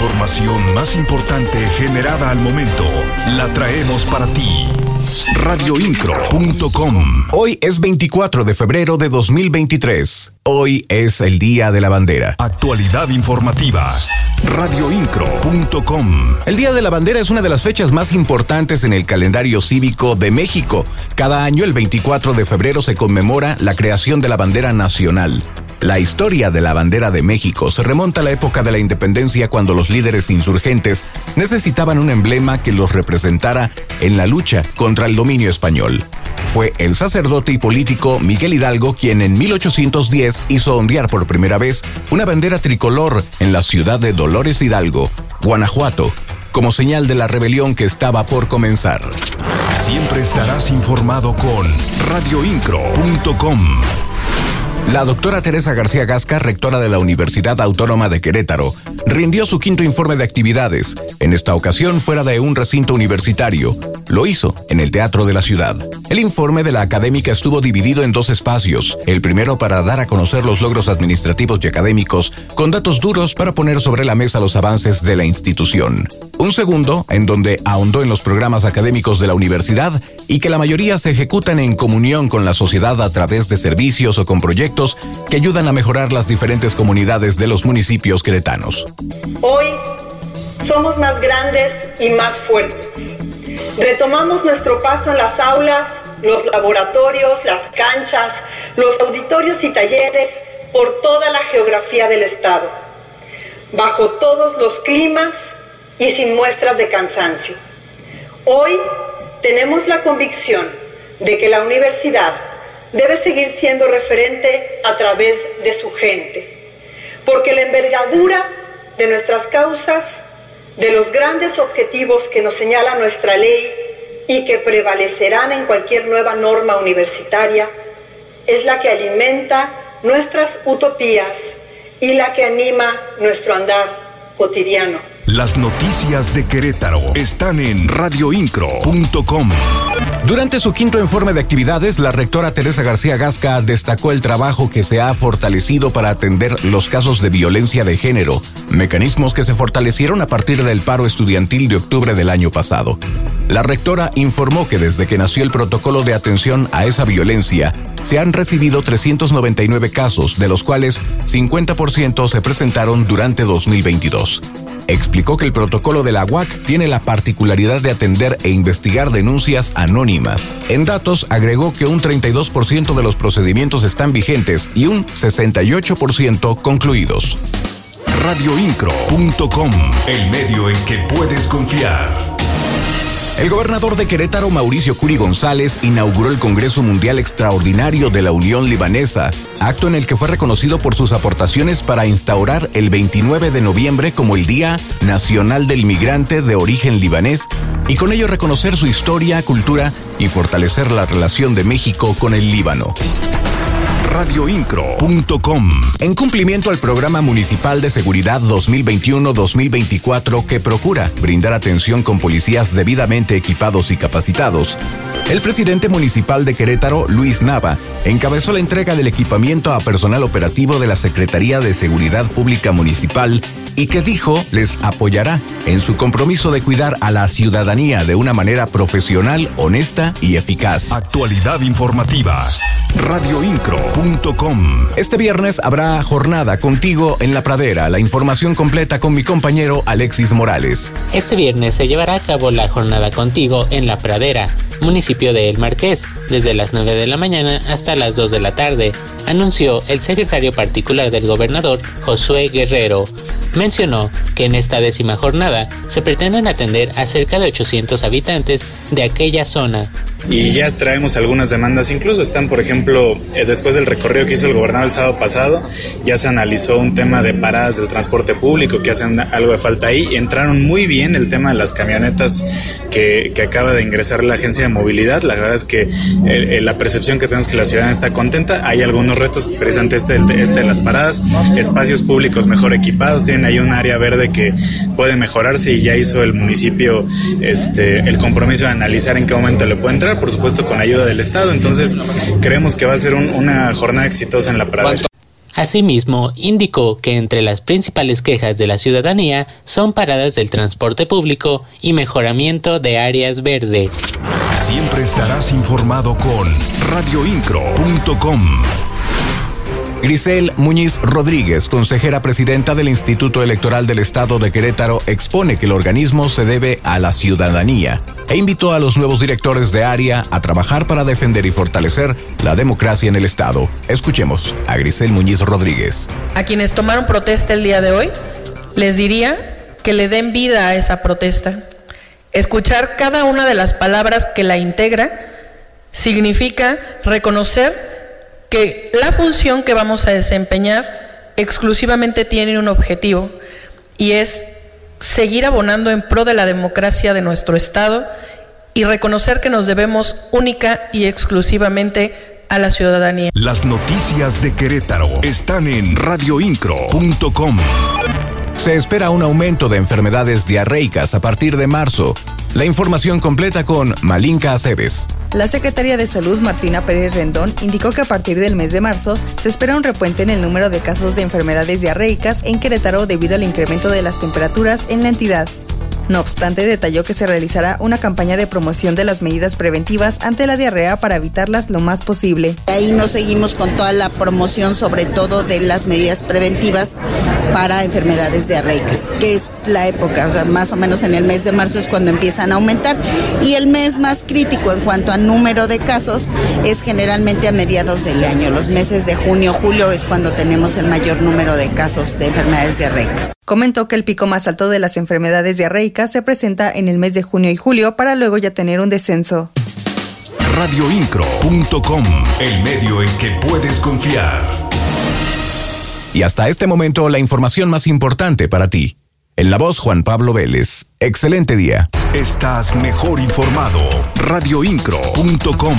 información más importante generada al momento la traemos para ti. Radioincro.com Hoy es 24 de febrero de 2023. Hoy es el Día de la Bandera. Actualidad informativa. Radioincro.com El Día de la Bandera es una de las fechas más importantes en el calendario cívico de México. Cada año, el 24 de febrero, se conmemora la creación de la bandera nacional. La historia de la bandera de México se remonta a la época de la independencia cuando los líderes insurgentes necesitaban un emblema que los representara en la lucha contra el dominio español. Fue el sacerdote y político Miguel Hidalgo quien en 1810 hizo ondear por primera vez una bandera tricolor en la ciudad de Dolores Hidalgo, Guanajuato, como señal de la rebelión que estaba por comenzar. Siempre estarás informado con radioincro.com. La doctora Teresa García Gasca, rectora de la Universidad Autónoma de Querétaro, rindió su quinto informe de actividades, en esta ocasión fuera de un recinto universitario. Lo hizo en el Teatro de la Ciudad. El informe de la académica estuvo dividido en dos espacios, el primero para dar a conocer los logros administrativos y académicos, con datos duros para poner sobre la mesa los avances de la institución. Un segundo, en donde ahondó en los programas académicos de la universidad y que la mayoría se ejecutan en comunión con la sociedad a través de servicios o con proyectos que ayudan a mejorar las diferentes comunidades de los municipios queretanos. Hoy somos más grandes y más fuertes. Retomamos nuestro paso en las aulas, los laboratorios, las canchas, los auditorios y talleres por toda la geografía del Estado, bajo todos los climas y sin muestras de cansancio. Hoy tenemos la convicción de que la universidad debe seguir siendo referente a través de su gente, porque la envergadura de nuestras causas, de los grandes objetivos que nos señala nuestra ley y que prevalecerán en cualquier nueva norma universitaria, es la que alimenta nuestras utopías y la que anima nuestro andar cotidiano. Las noticias de Querétaro están en radioincro.com. Durante su quinto informe de actividades, la rectora Teresa García Gasca destacó el trabajo que se ha fortalecido para atender los casos de violencia de género, mecanismos que se fortalecieron a partir del paro estudiantil de octubre del año pasado. La rectora informó que desde que nació el protocolo de atención a esa violencia, se han recibido 399 casos, de los cuales 50% se presentaron durante 2022 explicó que el protocolo de la UAC tiene la particularidad de atender e investigar denuncias anónimas. En datos, agregó que un 32% de los procedimientos están vigentes y un 68% concluidos. Radioincro.com, el medio en que puedes confiar. El gobernador de Querétaro, Mauricio Curi González, inauguró el Congreso Mundial Extraordinario de la Unión Libanesa, acto en el que fue reconocido por sus aportaciones para instaurar el 29 de noviembre como el Día Nacional del Migrante de Origen Libanés y con ello reconocer su historia, cultura y fortalecer la relación de México con el Líbano radioincro.com. En cumplimiento al programa municipal de seguridad 2021-2024 que procura brindar atención con policías debidamente equipados y capacitados, el presidente municipal de Querétaro, Luis Nava, encabezó la entrega del equipamiento a personal operativo de la Secretaría de Seguridad Pública Municipal y que dijo les apoyará en su compromiso de cuidar a la ciudadanía de una manera profesional, honesta y eficaz. Actualidad informativa. Este viernes habrá jornada contigo en la pradera. La información completa con mi compañero Alexis Morales. Este viernes se llevará a cabo la jornada contigo en la pradera municipio de El Marqués, desde las 9 de la mañana hasta las 2 de la tarde, anunció el secretario particular del gobernador, Josué Guerrero. Mencionó que en esta décima jornada se pretenden atender a cerca de 800 habitantes de aquella zona y ya traemos algunas demandas. Incluso están, por ejemplo, eh, después del recorrido que hizo el gobernador el sábado pasado, ya se analizó un tema de paradas del transporte público que hacen algo de falta ahí. Entraron muy bien el tema de las camionetas que, que acaba de ingresar la agencia de movilidad. La verdad es que eh, la percepción que tenemos que la ciudad está contenta. Hay algunos retos, precisamente este, este de las paradas, espacios públicos mejor equipados, tienen ahí un área verde que puede mejorarse y ya hizo el municipio este, el compromiso de analizar en qué momento le puede entrar por supuesto con ayuda del Estado. Entonces creemos que va a ser una jornada exitosa en la pradera. Asimismo, indicó que entre las principales quejas de la ciudadanía son paradas del transporte público y mejoramiento de áreas verdes. Siempre estarás informado con radioincro.com. Grisel Muñiz Rodríguez, consejera presidenta del Instituto Electoral del Estado de Querétaro, expone que el organismo se debe a la ciudadanía e invitó a los nuevos directores de área a trabajar para defender y fortalecer la democracia en el Estado. Escuchemos a Grisel Muñiz Rodríguez. A quienes tomaron protesta el día de hoy, les diría que le den vida a esa protesta. Escuchar cada una de las palabras que la integra significa reconocer que la función que vamos a desempeñar exclusivamente tiene un objetivo y es seguir abonando en pro de la democracia de nuestro Estado y reconocer que nos debemos única y exclusivamente a la ciudadanía. Las noticias de Querétaro están en radioincro.com. Se espera un aumento de enfermedades diarreicas a partir de marzo. La información completa con Malinka Aceves. La secretaria de Salud, Martina Pérez Rendón, indicó que a partir del mes de marzo se espera un repuente en el número de casos de enfermedades diarreicas en Querétaro debido al incremento de las temperaturas en la entidad. No obstante, detalló que se realizará una campaña de promoción de las medidas preventivas ante la diarrea para evitarlas lo más posible. Ahí nos seguimos con toda la promoción, sobre todo de las medidas preventivas para enfermedades diarreicas, que es la época, más o menos en el mes de marzo es cuando empiezan a aumentar. Y el mes más crítico en cuanto a número de casos es generalmente a mediados del año. Los meses de junio, julio es cuando tenemos el mayor número de casos de enfermedades diarreicas. Comentó que el pico más alto de las enfermedades diarreicas se presenta en el mes de junio y julio para luego ya tener un descenso. Radioincro.com, el medio en que puedes confiar. Y hasta este momento la información más importante para ti. En la voz Juan Pablo Vélez. Excelente día. Estás mejor informado. Radioincro.com.